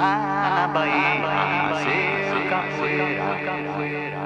Lá na Bahia, seu capoeira.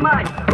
Yamayura,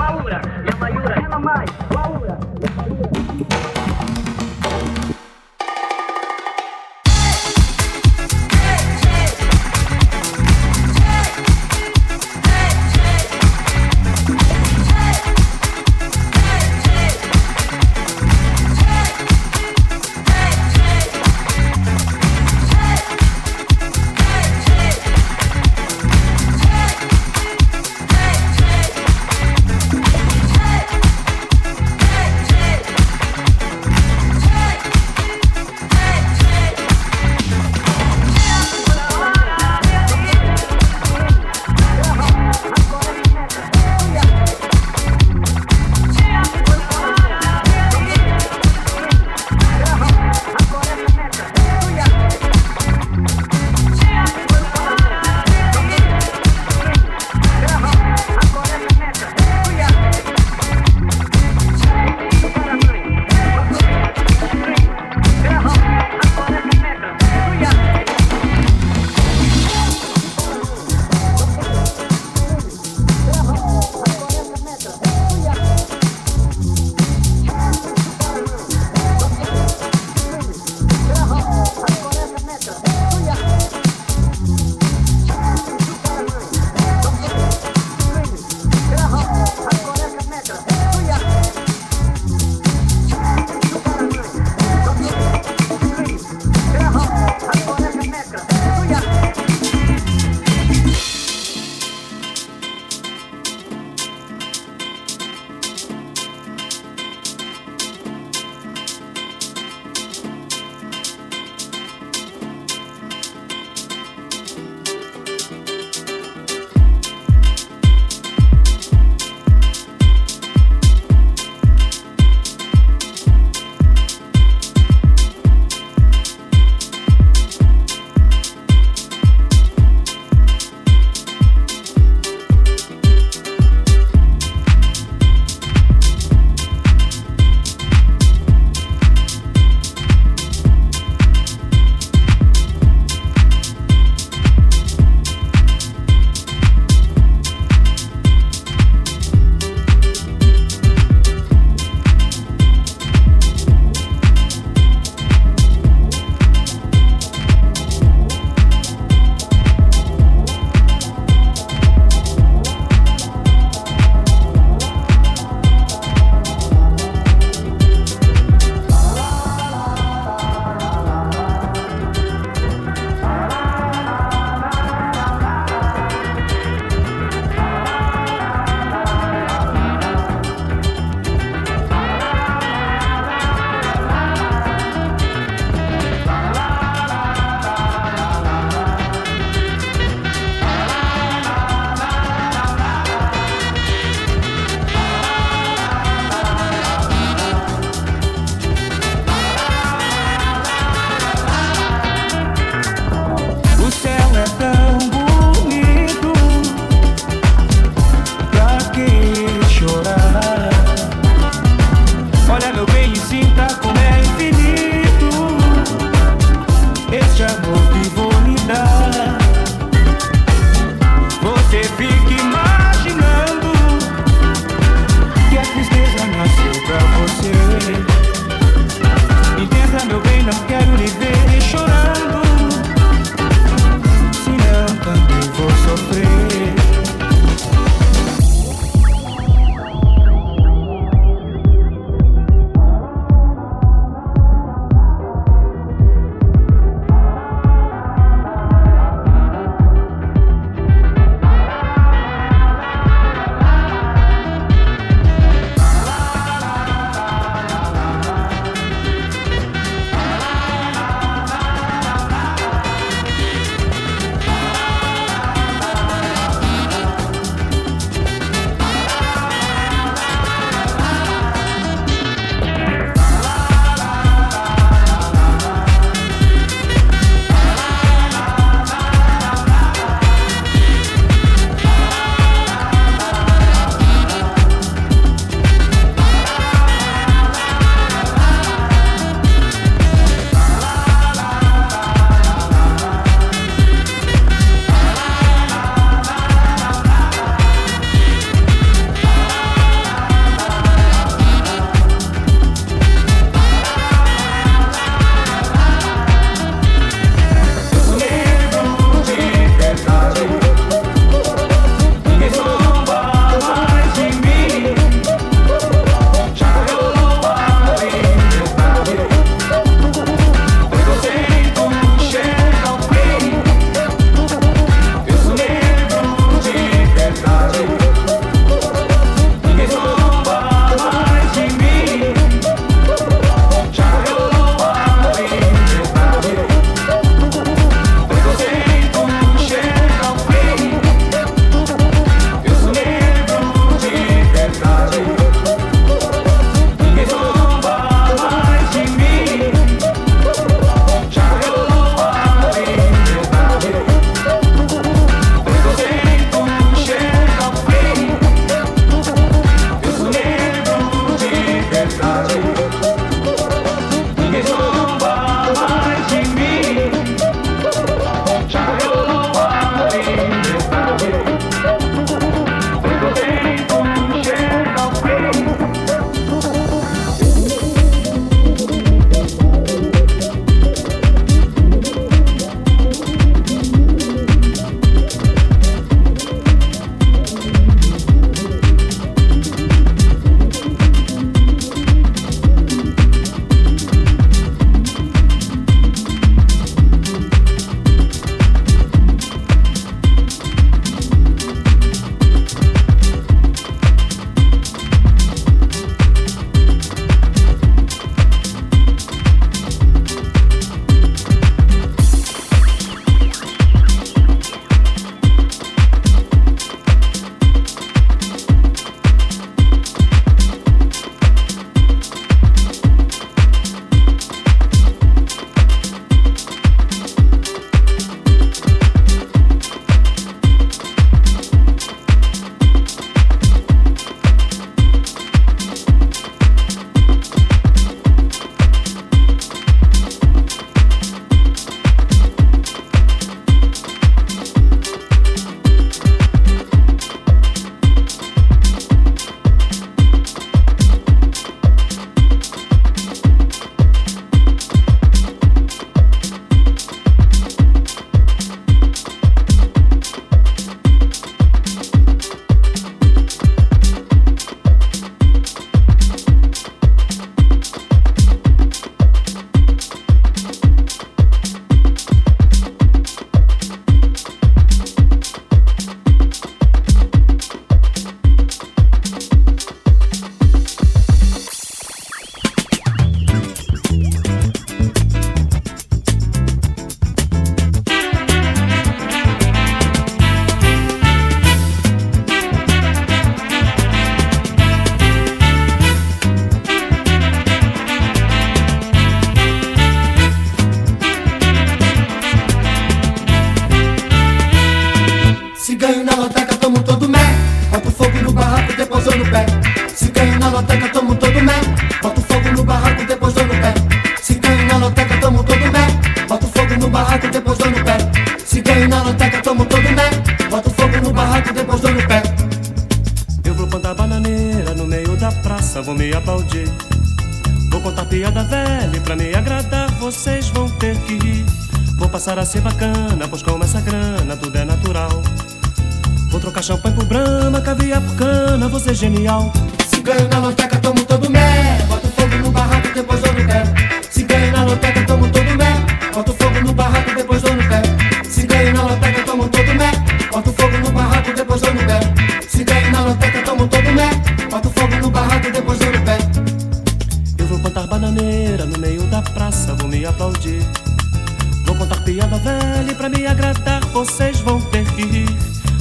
revele Pra me agradar vocês vão ter que rir.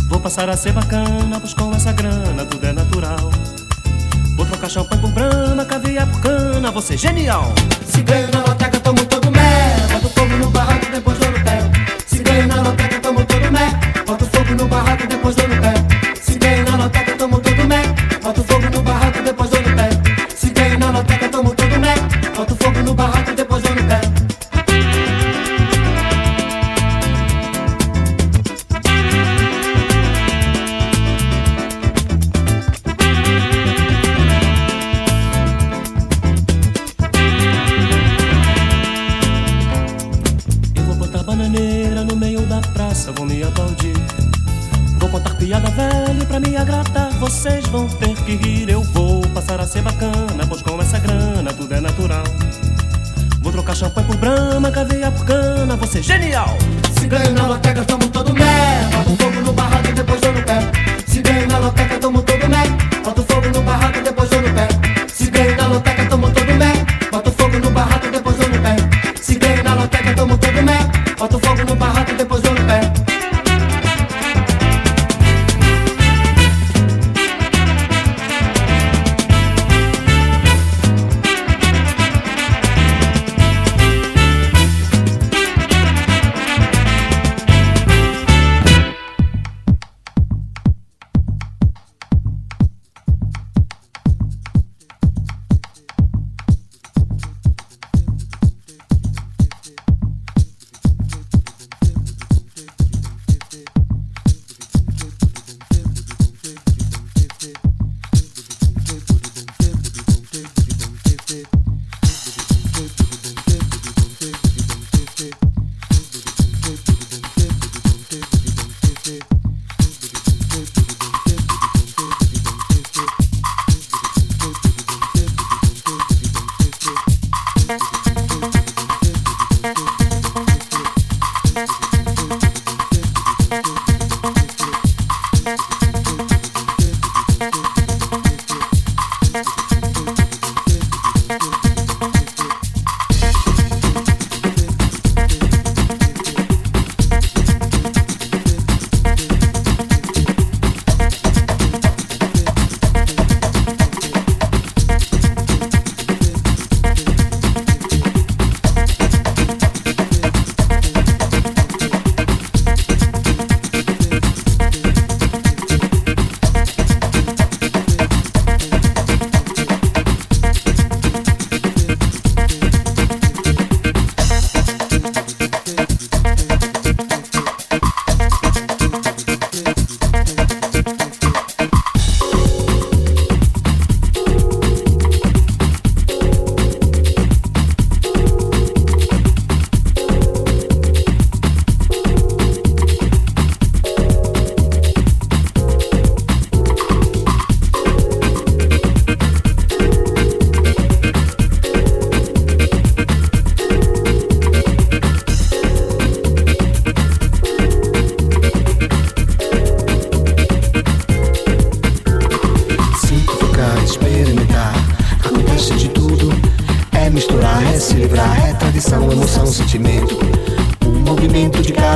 Vou passar a ser bacana, pois com essa grana tudo é natural. Vou trocar champanhe por brama, caviar por cana, você é genial. Se Cigana, ataca, tô muito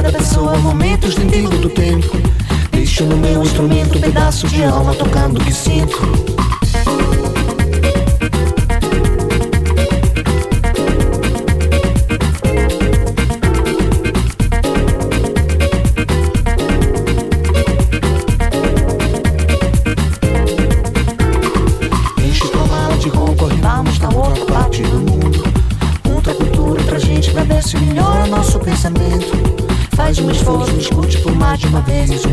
cada pessoa momentos dentro do tempo. Deixo no meu instrumento pedaços de alma tocando o que sinto. uma vez.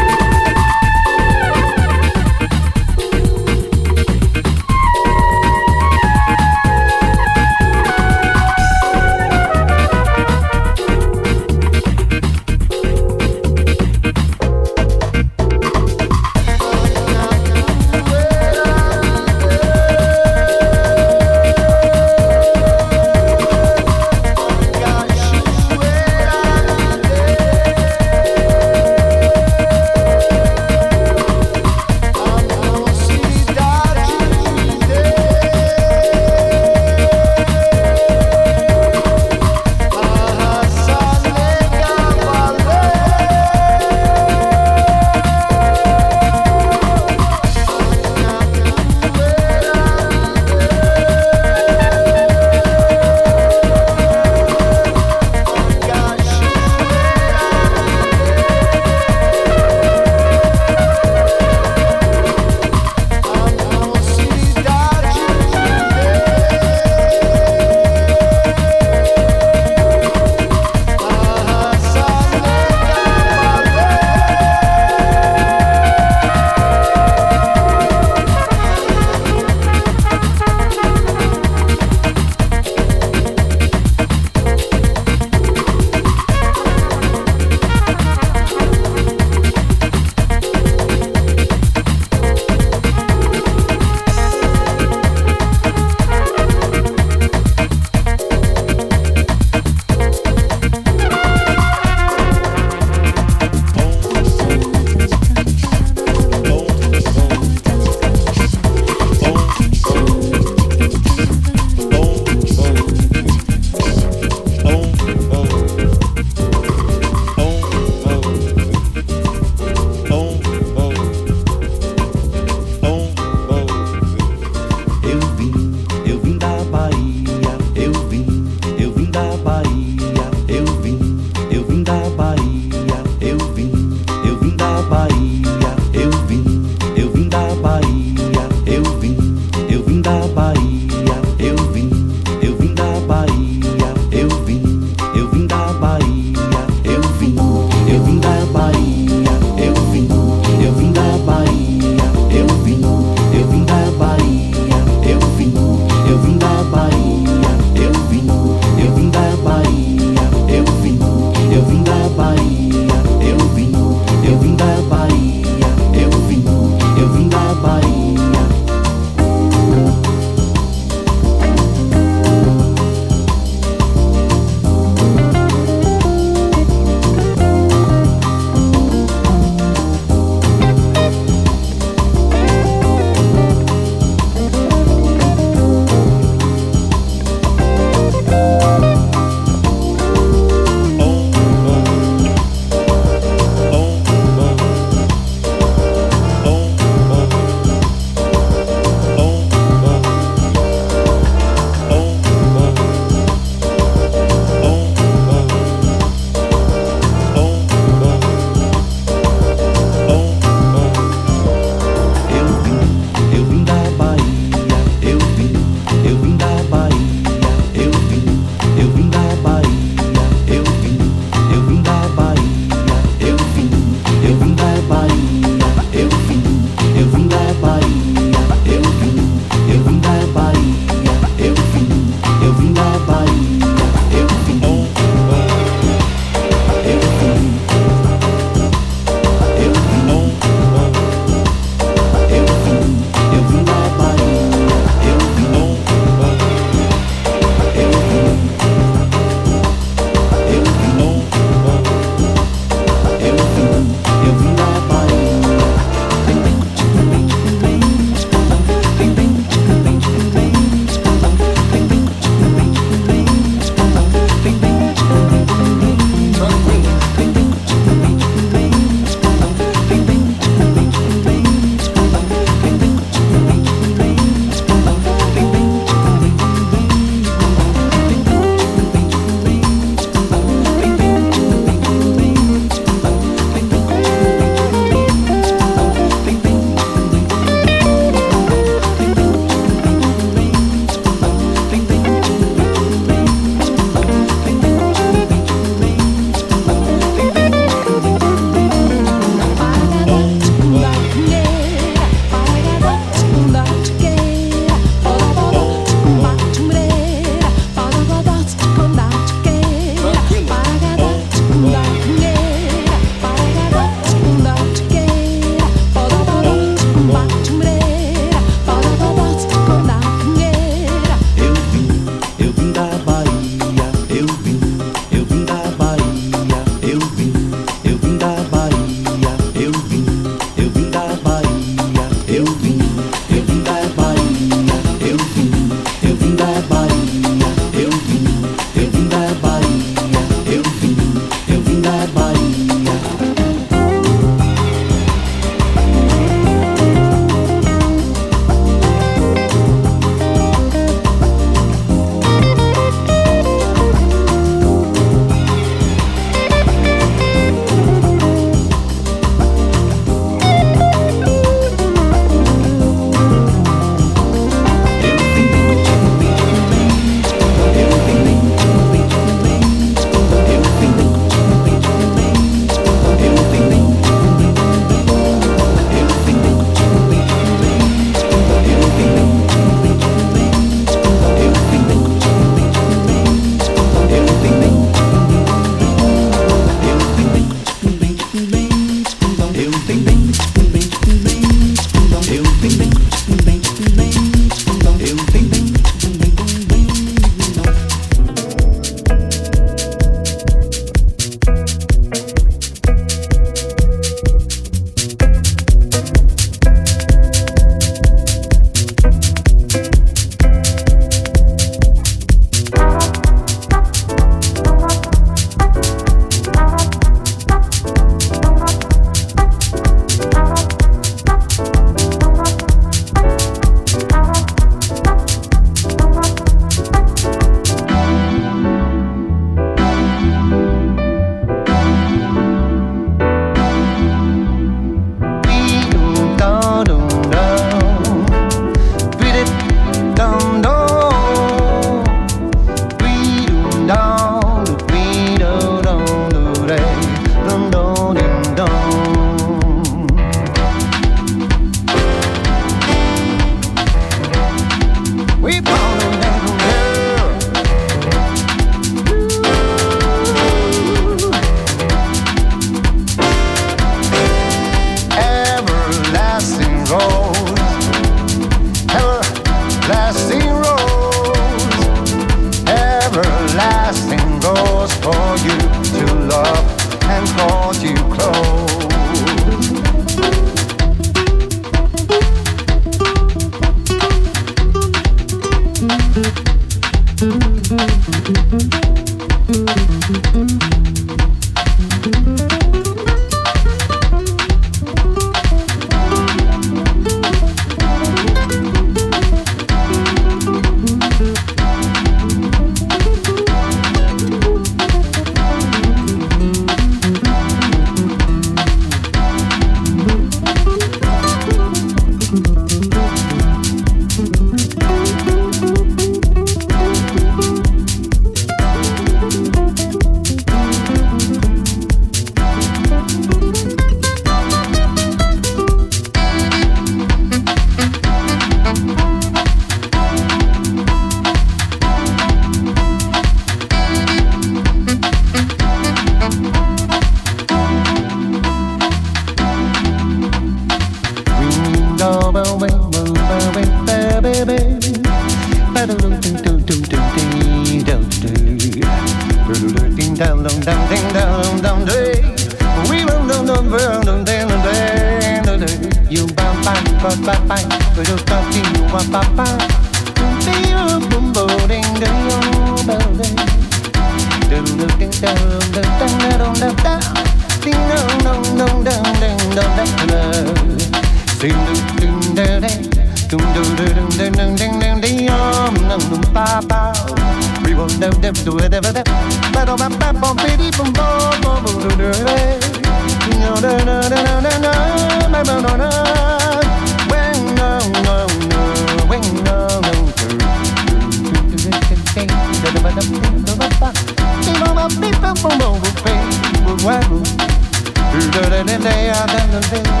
nothing.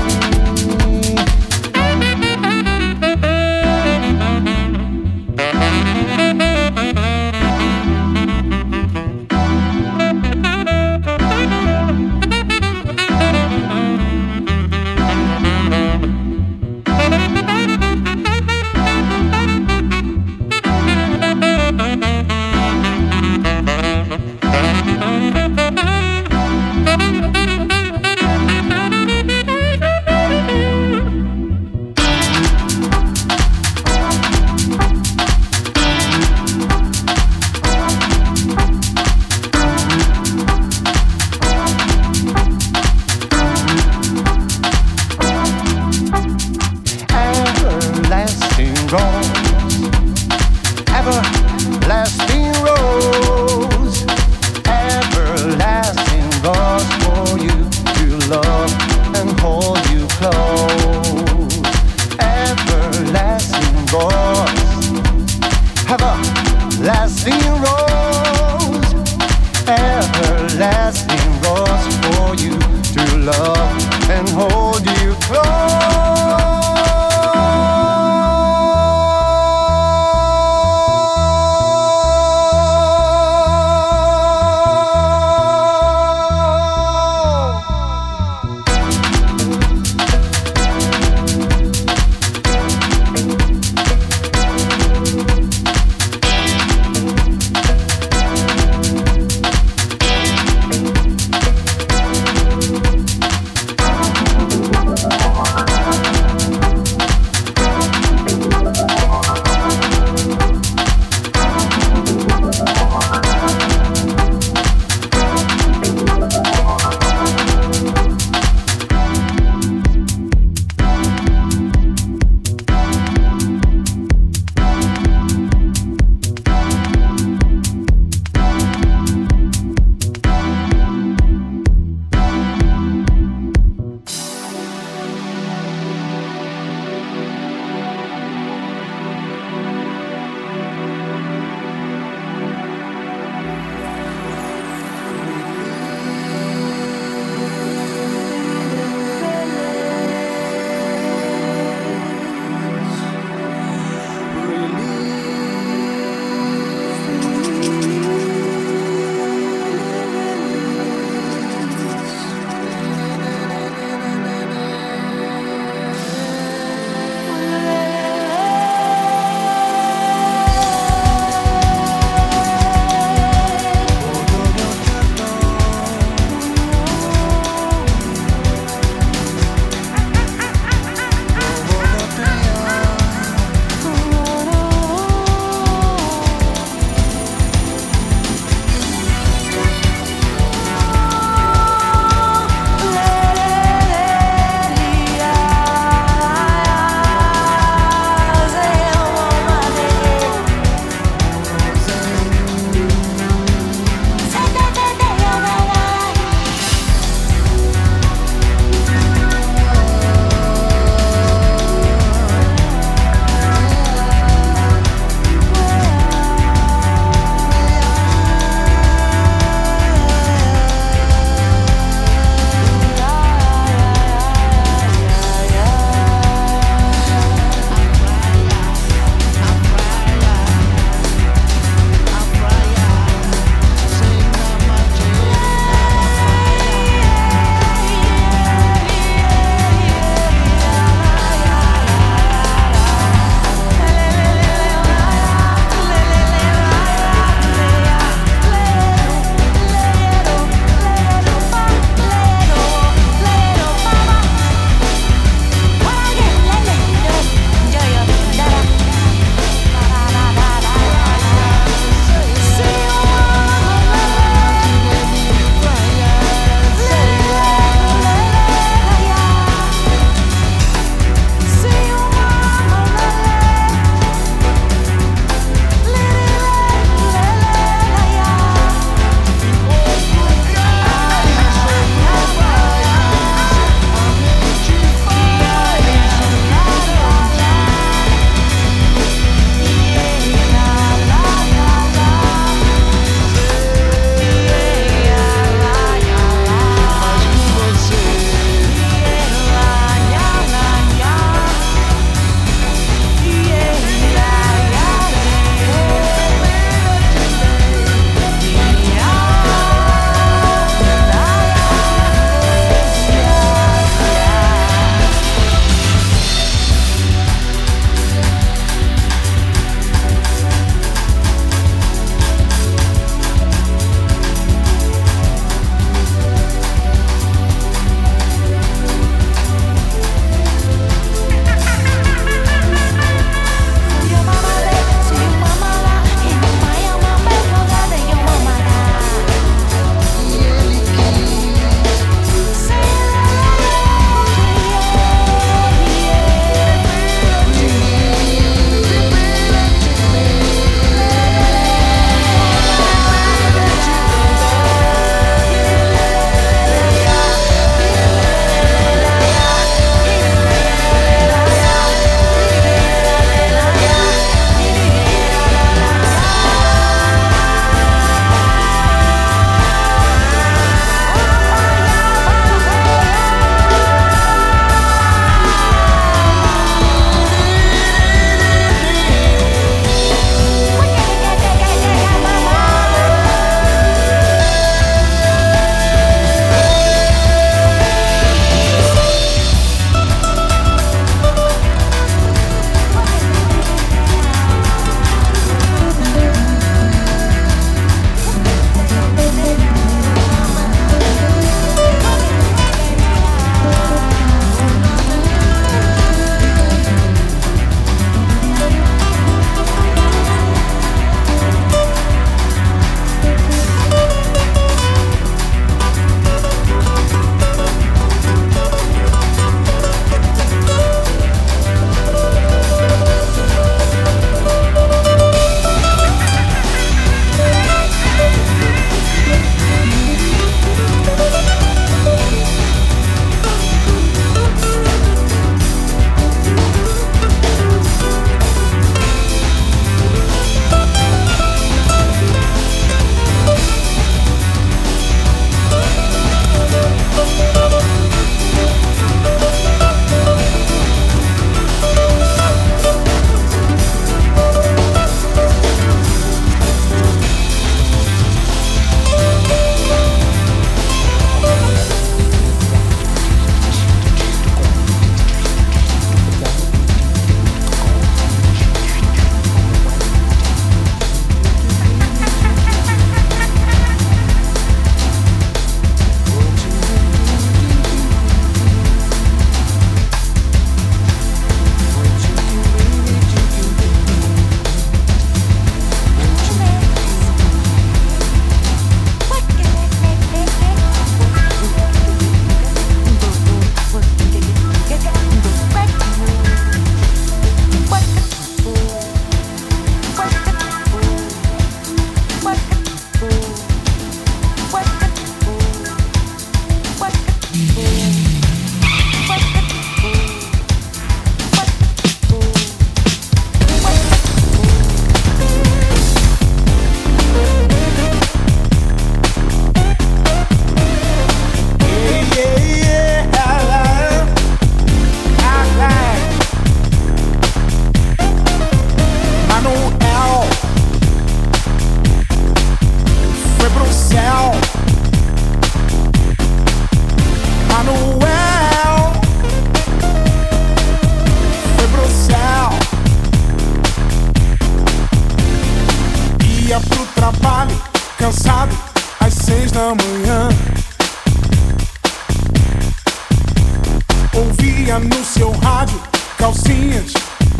ouvia no seu rádio calcinhas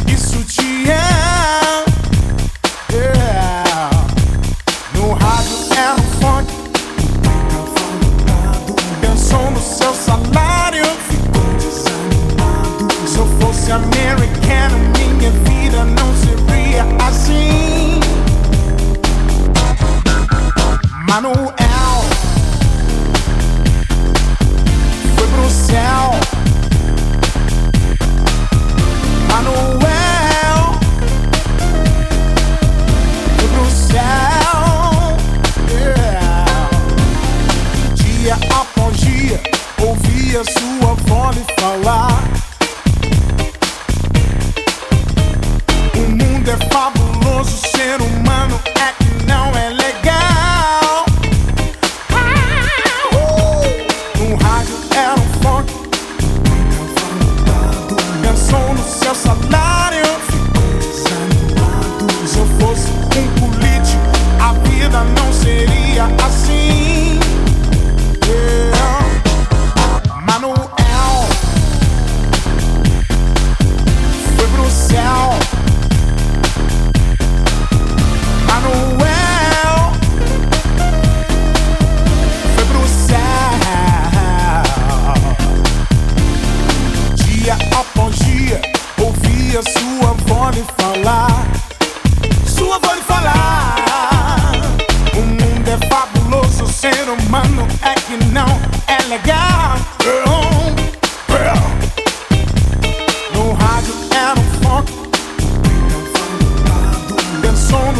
e é falar.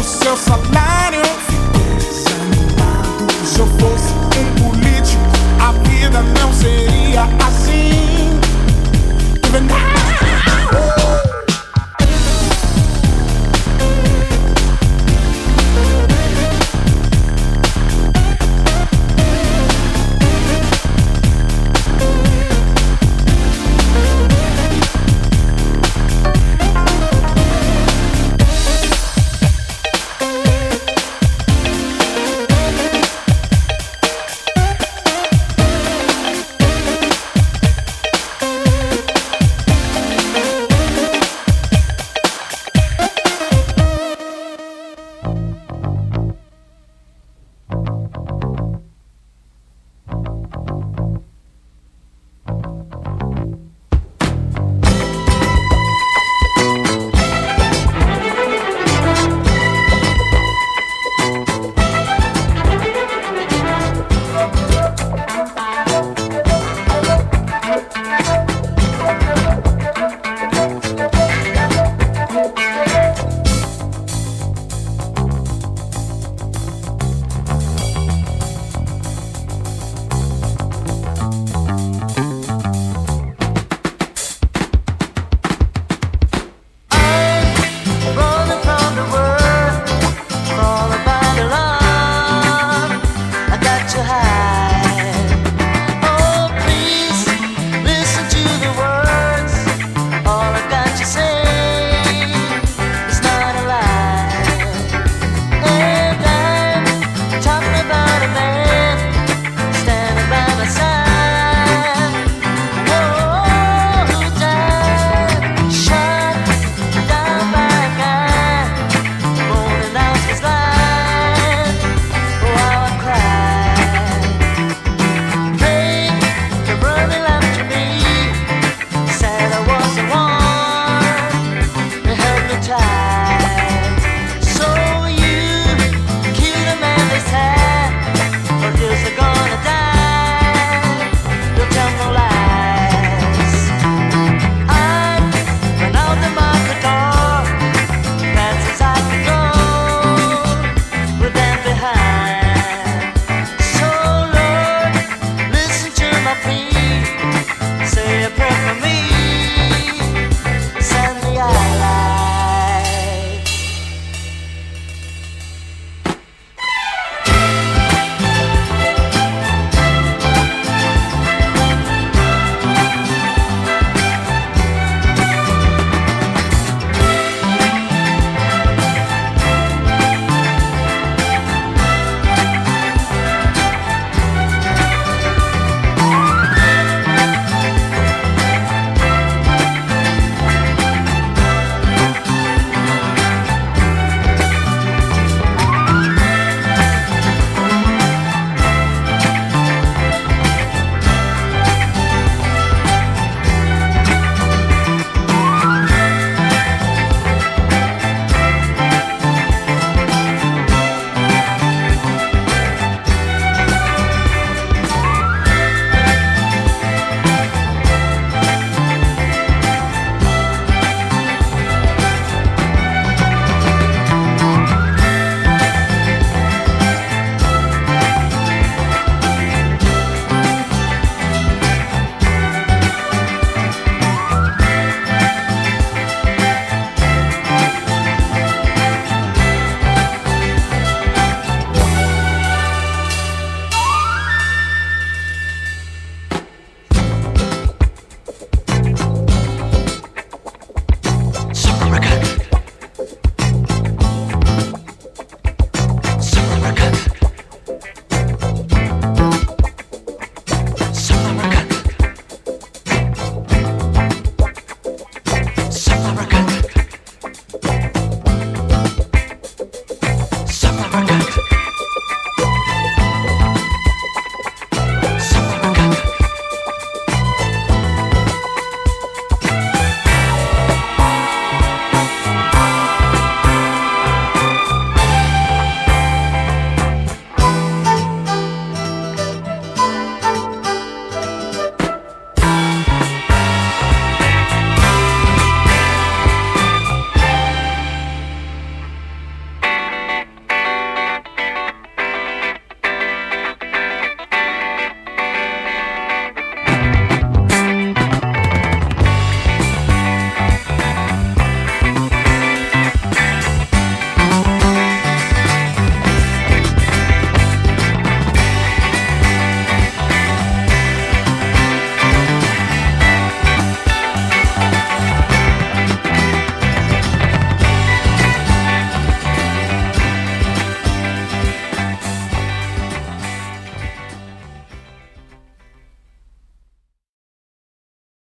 seu salário. Se eu fosse um político, a vida não seria assim. Even é now.